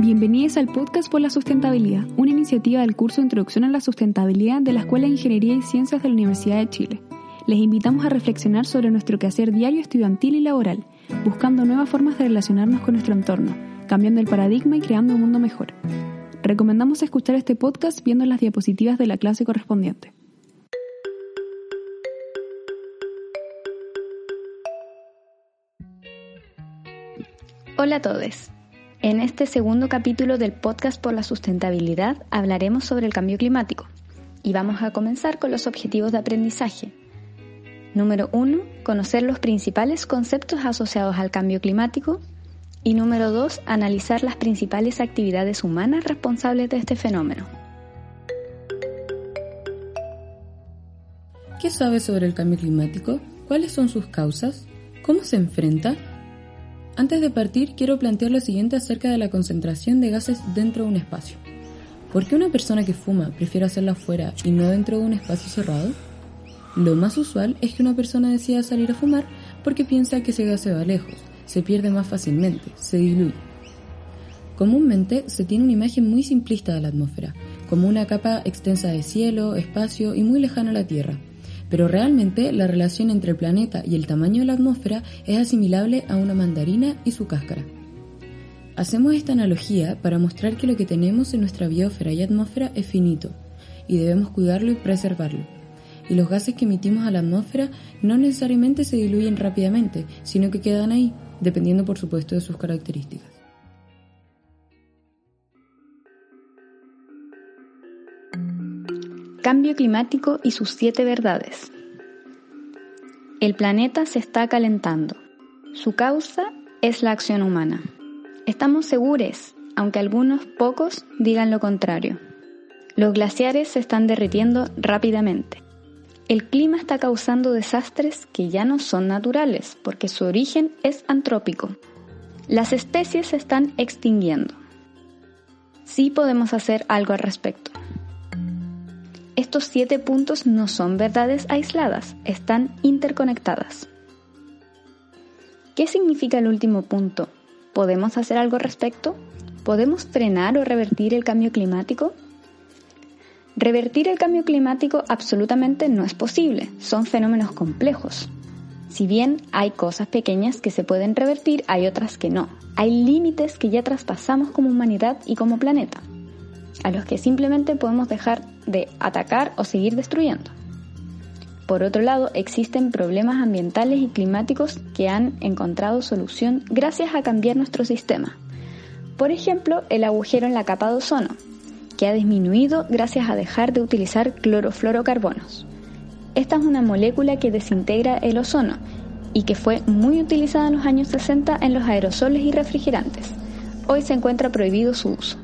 Bienvenidos al podcast por la sustentabilidad, una iniciativa del curso de Introducción a la Sustentabilidad de la Escuela de Ingeniería y Ciencias de la Universidad de Chile. Les invitamos a reflexionar sobre nuestro quehacer diario estudiantil y laboral, buscando nuevas formas de relacionarnos con nuestro entorno, cambiando el paradigma y creando un mundo mejor. Recomendamos escuchar este podcast viendo las diapositivas de la clase correspondiente. Hola a todos. En este segundo capítulo del podcast por la sustentabilidad hablaremos sobre el cambio climático y vamos a comenzar con los objetivos de aprendizaje. Número 1. Conocer los principales conceptos asociados al cambio climático. Y número 2. Analizar las principales actividades humanas responsables de este fenómeno. ¿Qué sabes sobre el cambio climático? ¿Cuáles son sus causas? ¿Cómo se enfrenta? Antes de partir, quiero plantear lo siguiente acerca de la concentración de gases dentro de un espacio. ¿Por qué una persona que fuma prefiere hacerlo afuera y no dentro de un espacio cerrado? Lo más usual es que una persona decida salir a fumar porque piensa que ese gas se va lejos, se pierde más fácilmente, se diluye. Comúnmente se tiene una imagen muy simplista de la atmósfera, como una capa extensa de cielo, espacio y muy lejana a la Tierra, pero realmente la relación entre el planeta y el tamaño de la atmósfera es asimilable a una mandarina y su cáscara. Hacemos esta analogía para mostrar que lo que tenemos en nuestra biosfera y atmósfera es finito, y debemos cuidarlo y preservarlo. Y los gases que emitimos a la atmósfera no necesariamente se diluyen rápidamente, sino que quedan ahí, dependiendo por supuesto de sus características. Cambio climático y sus siete verdades. El planeta se está calentando. Su causa es la acción humana. Estamos seguros, aunque algunos pocos digan lo contrario. Los glaciares se están derritiendo rápidamente. El clima está causando desastres que ya no son naturales porque su origen es antrópico. Las especies se están extinguiendo. Sí podemos hacer algo al respecto estos siete puntos no son verdades aisladas, están interconectadas. ¿Qué significa el último punto? ¿Podemos hacer algo al respecto? ¿Podemos frenar o revertir el cambio climático? Revertir el cambio climático absolutamente no es posible, son fenómenos complejos. Si bien hay cosas pequeñas que se pueden revertir, hay otras que no. Hay límites que ya traspasamos como humanidad y como planeta a los que simplemente podemos dejar de atacar o seguir destruyendo. Por otro lado, existen problemas ambientales y climáticos que han encontrado solución gracias a cambiar nuestro sistema. Por ejemplo, el agujero en la capa de ozono, que ha disminuido gracias a dejar de utilizar clorofluorocarbonos. Esta es una molécula que desintegra el ozono y que fue muy utilizada en los años 60 en los aerosoles y refrigerantes. Hoy se encuentra prohibido su uso.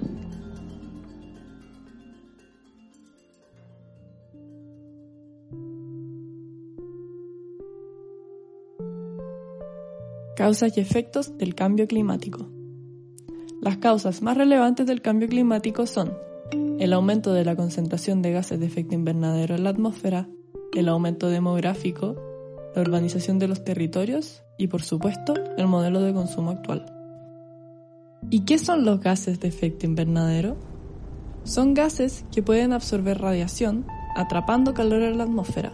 Causas y efectos del cambio climático. Las causas más relevantes del cambio climático son el aumento de la concentración de gases de efecto invernadero en la atmósfera, el aumento demográfico, la urbanización de los territorios y, por supuesto, el modelo de consumo actual. ¿Y qué son los gases de efecto invernadero? Son gases que pueden absorber radiación atrapando calor en la atmósfera.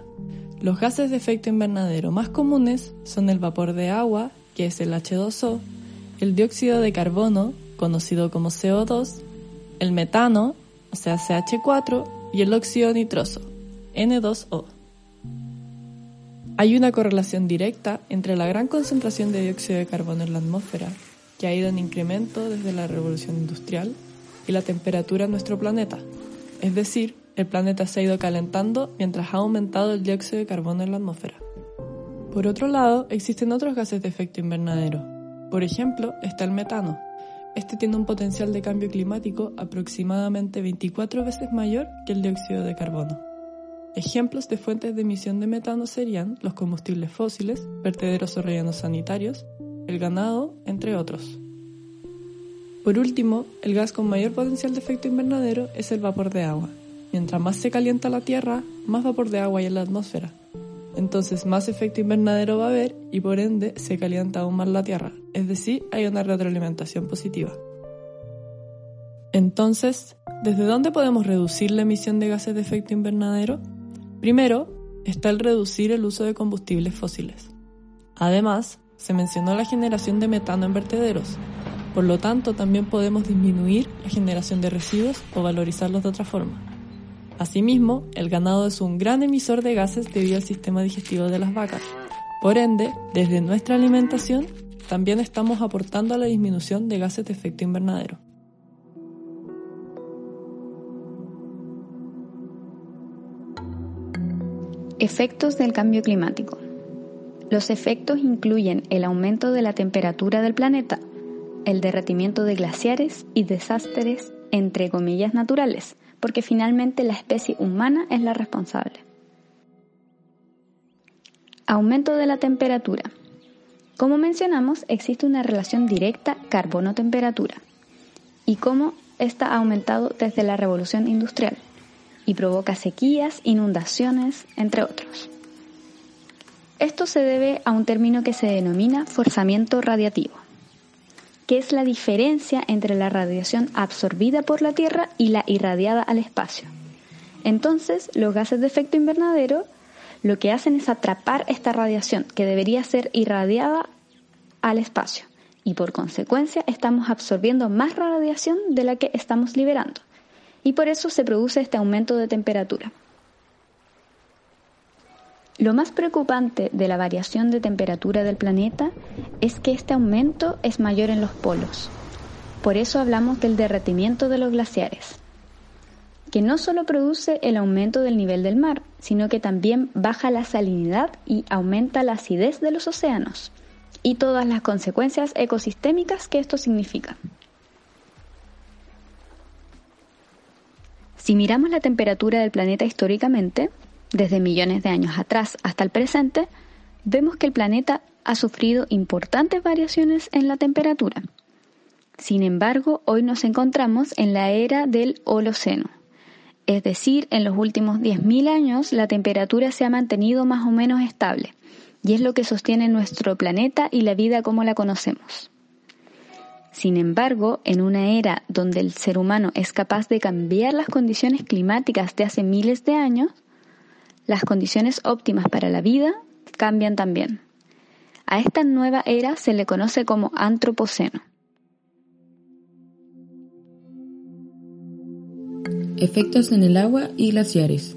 Los gases de efecto invernadero más comunes son el vapor de agua que es el H2O, el dióxido de carbono, conocido como CO2, el metano, o sea CH4, y el óxido nitroso, N2O. Hay una correlación directa entre la gran concentración de dióxido de carbono en la atmósfera, que ha ido en incremento desde la revolución industrial, y la temperatura en nuestro planeta. Es decir, el planeta se ha ido calentando mientras ha aumentado el dióxido de carbono en la atmósfera. Por otro lado, existen otros gases de efecto invernadero. Por ejemplo, está el metano. Este tiene un potencial de cambio climático aproximadamente 24 veces mayor que el dióxido de carbono. Ejemplos de fuentes de emisión de metano serían los combustibles fósiles, vertederos o rellenos sanitarios, el ganado, entre otros. Por último, el gas con mayor potencial de efecto invernadero es el vapor de agua. Mientras más se calienta la Tierra, más vapor de agua hay en la atmósfera, entonces más efecto invernadero va a haber y por ende se calienta aún más la Tierra, es decir, hay una retroalimentación positiva. Entonces, ¿desde dónde podemos reducir la emisión de gases de efecto invernadero? Primero, está el reducir el uso de combustibles fósiles. Además, se mencionó la generación de metano en vertederos. Por lo tanto, también podemos disminuir la generación de residuos o valorizarlos de otra forma. Asimismo, el ganado es un gran emisor de gases debido al sistema digestivo de las vacas. Por ende, desde nuestra alimentación, también estamos aportando a la disminución de gases de efecto invernadero. Efectos del cambio climático. Los efectos incluyen el aumento de la temperatura del planeta, el derretimiento de glaciares y desastres entre comillas naturales, porque finalmente la especie humana es la responsable. Aumento de la temperatura. Como mencionamos, existe una relación directa carbono-temperatura y cómo esta ha aumentado desde la revolución industrial y provoca sequías, inundaciones, entre otros. Esto se debe a un término que se denomina forzamiento radiativo, que es la diferencia entre la radiación absorbida por la Tierra y la irradiada al espacio. Entonces, los gases de efecto invernadero lo que hacen es atrapar esta radiación que debería ser irradiada al espacio y por consecuencia estamos absorbiendo más radiación de la que estamos liberando y por eso se produce este aumento de temperatura. Lo más preocupante de la variación de temperatura del planeta es que este aumento es mayor en los polos. Por eso hablamos del derretimiento de los glaciares, que no solo produce el aumento del nivel del mar, sino que también baja la salinidad y aumenta la acidez de los océanos y todas las consecuencias ecosistémicas que esto significa. Si miramos la temperatura del planeta históricamente, desde millones de años atrás hasta el presente, vemos que el planeta ha sufrido importantes variaciones en la temperatura. Sin embargo, hoy nos encontramos en la era del Holoceno, es decir, en los últimos 10.000 años la temperatura se ha mantenido más o menos estable, y es lo que sostiene nuestro planeta y la vida como la conocemos. Sin embargo, en una era donde el ser humano es capaz de cambiar las condiciones climáticas de hace miles de años, las condiciones óptimas para la vida cambian también. A esta nueva era se le conoce como antropoceno. Efectos en el agua y glaciares.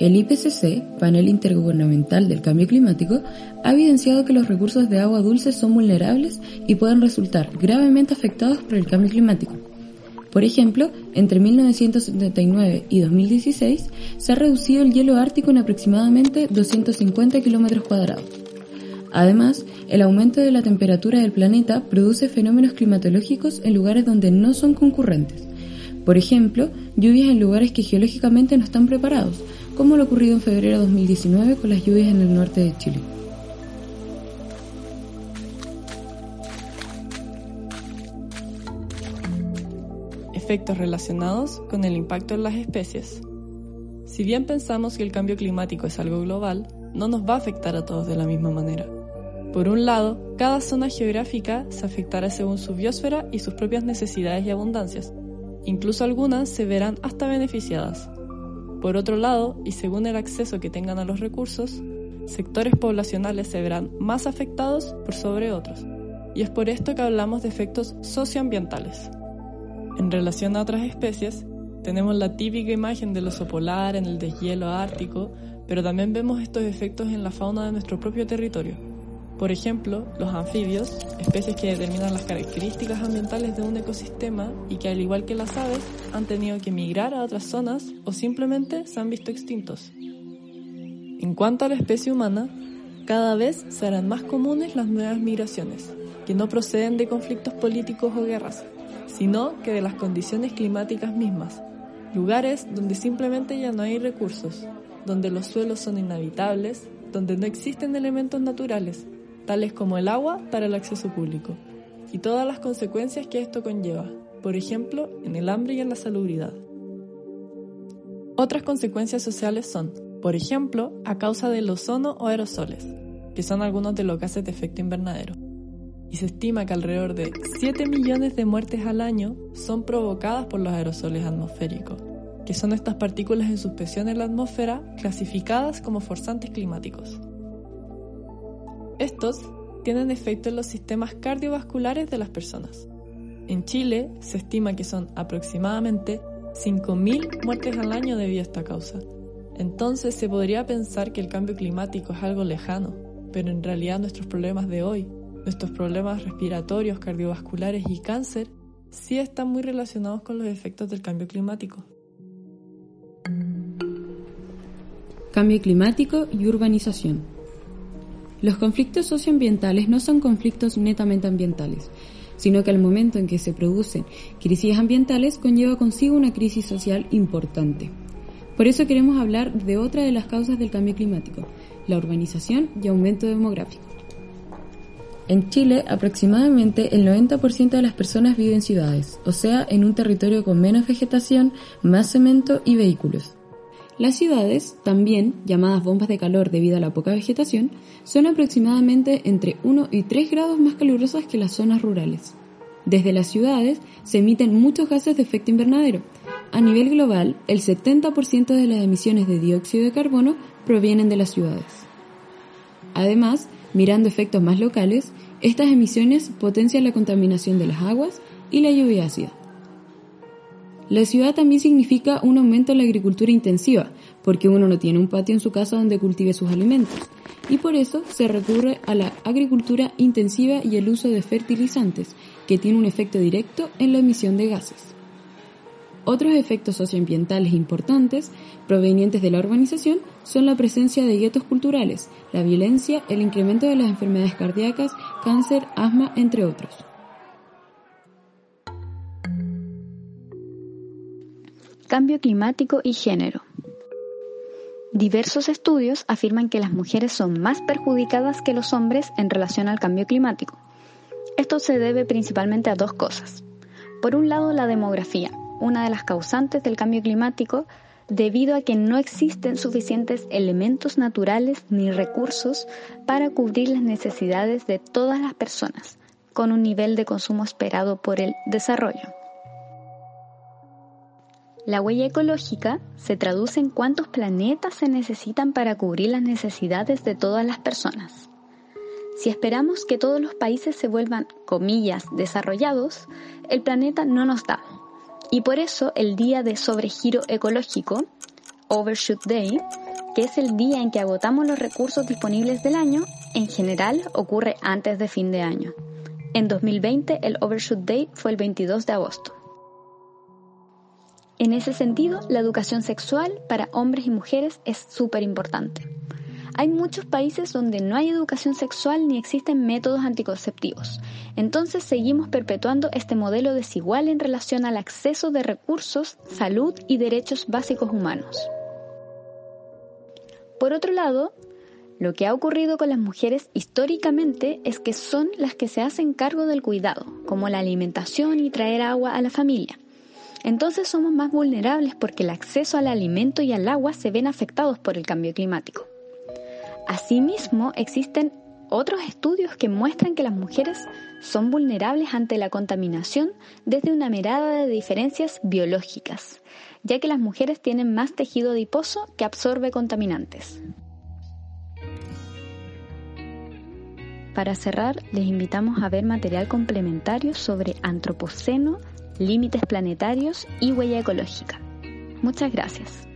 El IPCC, Panel Intergubernamental del Cambio Climático, ha evidenciado que los recursos de agua dulce son vulnerables y pueden resultar gravemente afectados por el cambio climático. Por ejemplo, entre 1979 y 2016 se ha reducido el hielo ártico en aproximadamente 250 kilómetros cuadrados. Además, el aumento de la temperatura del planeta produce fenómenos climatológicos en lugares donde no son concurrentes. Por ejemplo, lluvias en lugares que geológicamente no están preparados, como lo ocurrido en febrero de 2019 con las lluvias en el norte de Chile. Efectos relacionados con el impacto en las especies. Si bien pensamos que el cambio climático es algo global, no nos va a afectar a todos de la misma manera. Por un lado, cada zona geográfica se afectará según su biosfera y sus propias necesidades y abundancias. Incluso algunas se verán hasta beneficiadas. Por otro lado, y según el acceso que tengan a los recursos, sectores poblacionales se verán más afectados por sobre otros. Y es por esto que hablamos de efectos socioambientales. En relación a otras especies, tenemos la típica imagen del oso polar en el deshielo ártico, pero también vemos estos efectos en la fauna de nuestro propio territorio por ejemplo, los anfibios, especies que determinan las características ambientales de un ecosistema y que al igual que las aves han tenido que migrar a otras zonas o simplemente se han visto extintos. En cuanto a la especie humana, cada vez serán más comunes las nuevas migraciones, que no proceden de conflictos políticos o guerras, sino que de las condiciones climáticas mismas, lugares donde simplemente ya no hay recursos, donde los suelos son inhabitables, donde no existen elementos naturales tales como el agua para el acceso público, y todas las consecuencias que esto conlleva, por ejemplo, en el hambre y en la salubridad. Otras consecuencias sociales son, por ejemplo, a causa del ozono o aerosoles, que son algunos de los gases de efecto invernadero. Y se estima que alrededor de 7 millones de muertes al año son provocadas por los aerosoles atmosféricos, que son estas partículas en suspensión en la atmósfera clasificadas como forzantes climáticos. Estos tienen efecto en los sistemas cardiovasculares de las personas. En Chile se estima que son aproximadamente 5.000 muertes al año debido a esta causa. Entonces se podría pensar que el cambio climático es algo lejano, pero en realidad nuestros problemas de hoy Nuestros problemas respiratorios, cardiovasculares y cáncer sí están muy relacionados con los efectos del cambio climático. Cambio climático y urbanización. Los conflictos socioambientales no son conflictos netamente ambientales, sino que al momento en que se producen crisis ambientales conlleva consigo una crisis social importante. Por eso queremos hablar de otra de las causas del cambio climático, la urbanización y aumento demográfico. En Chile, aproximadamente el 90% de las personas viven en ciudades, o sea, en un territorio con menos vegetación, más cemento y vehículos. Las ciudades, también llamadas bombas de calor debido a la poca vegetación, son aproximadamente entre 1 y 3 grados más calurosas que las zonas rurales. Desde las ciudades se emiten muchos gases de efecto invernadero. A nivel global, el 70% de las emisiones de dióxido de carbono provienen de las ciudades. Además, mirando efectos más locales, estas emisiones potencian la contaminación de las aguas y la lluvia ácida. La ciudad también significa un aumento en la agricultura intensiva, porque uno no tiene un patio en su casa donde cultive sus alimentos, y por eso se recurre a la agricultura intensiva y el uso de fertilizantes, que tiene un efecto directo en la emisión de gases. Otros efectos socioambientales importantes provenientes de la urbanización son la presencia de guetos culturales, la violencia, el incremento de las enfermedades cardíacas, cáncer, asma, entre otros. Cambio climático y género. Diversos estudios afirman que las mujeres son más perjudicadas que los hombres en relación al cambio climático. Esto se debe principalmente a dos cosas. Por un lado, la demografía, una de las causantes del cambio climático debido a que no existen suficientes elementos naturales ni recursos para cubrir las necesidades de todas las personas con un nivel de consumo esperado por el desarrollo. La huella ecológica se traduce en cuántos planetas se necesitan para cubrir las necesidades de todas las personas. Si esperamos que todos los países se vuelvan, comillas, desarrollados, el planeta no nos da y por eso el día de sobregiro ecológico, Overshoot Day, que es el día en que agotamos los recursos disponibles del año, en general ocurre antes de fin de año. En 2020 el Overshoot Day fue el 22 de agosto. En ese sentido, la educación sexual para hombres y mujeres es súper importante. Hay muchos países donde no hay educación sexual ni existen métodos anticonceptivos. Entonces seguimos perpetuando este modelo desigual en relación al acceso de recursos, salud y derechos básicos humanos. Por otro lado, lo que ha ocurrido con las mujeres históricamente es que son las que se hacen cargo del cuidado, como la alimentación y traer agua a la familia. Entonces somos más vulnerables porque el acceso al alimento y al agua se ven afectados por el cambio climático. Asimismo, existen otros estudios que muestran que las mujeres son vulnerables ante la contaminación desde una mirada de diferencias biológicas, ya que las mujeres tienen más tejido adiposo que absorbe contaminantes. Para cerrar, les invitamos a ver material complementario sobre antropoceno, límites planetarios y huella ecológica. Muchas gracias.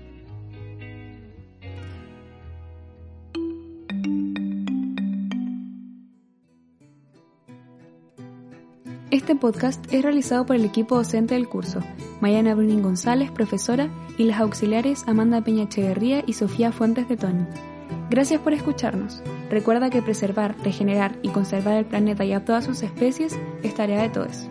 Este podcast es realizado por el equipo docente del curso, Mayana Brunin González, profesora, y las auxiliares Amanda Peña Echeverría y Sofía Fuentes de Tony. Gracias por escucharnos. Recuerda que preservar, regenerar y conservar el planeta y a todas sus especies es tarea de todos.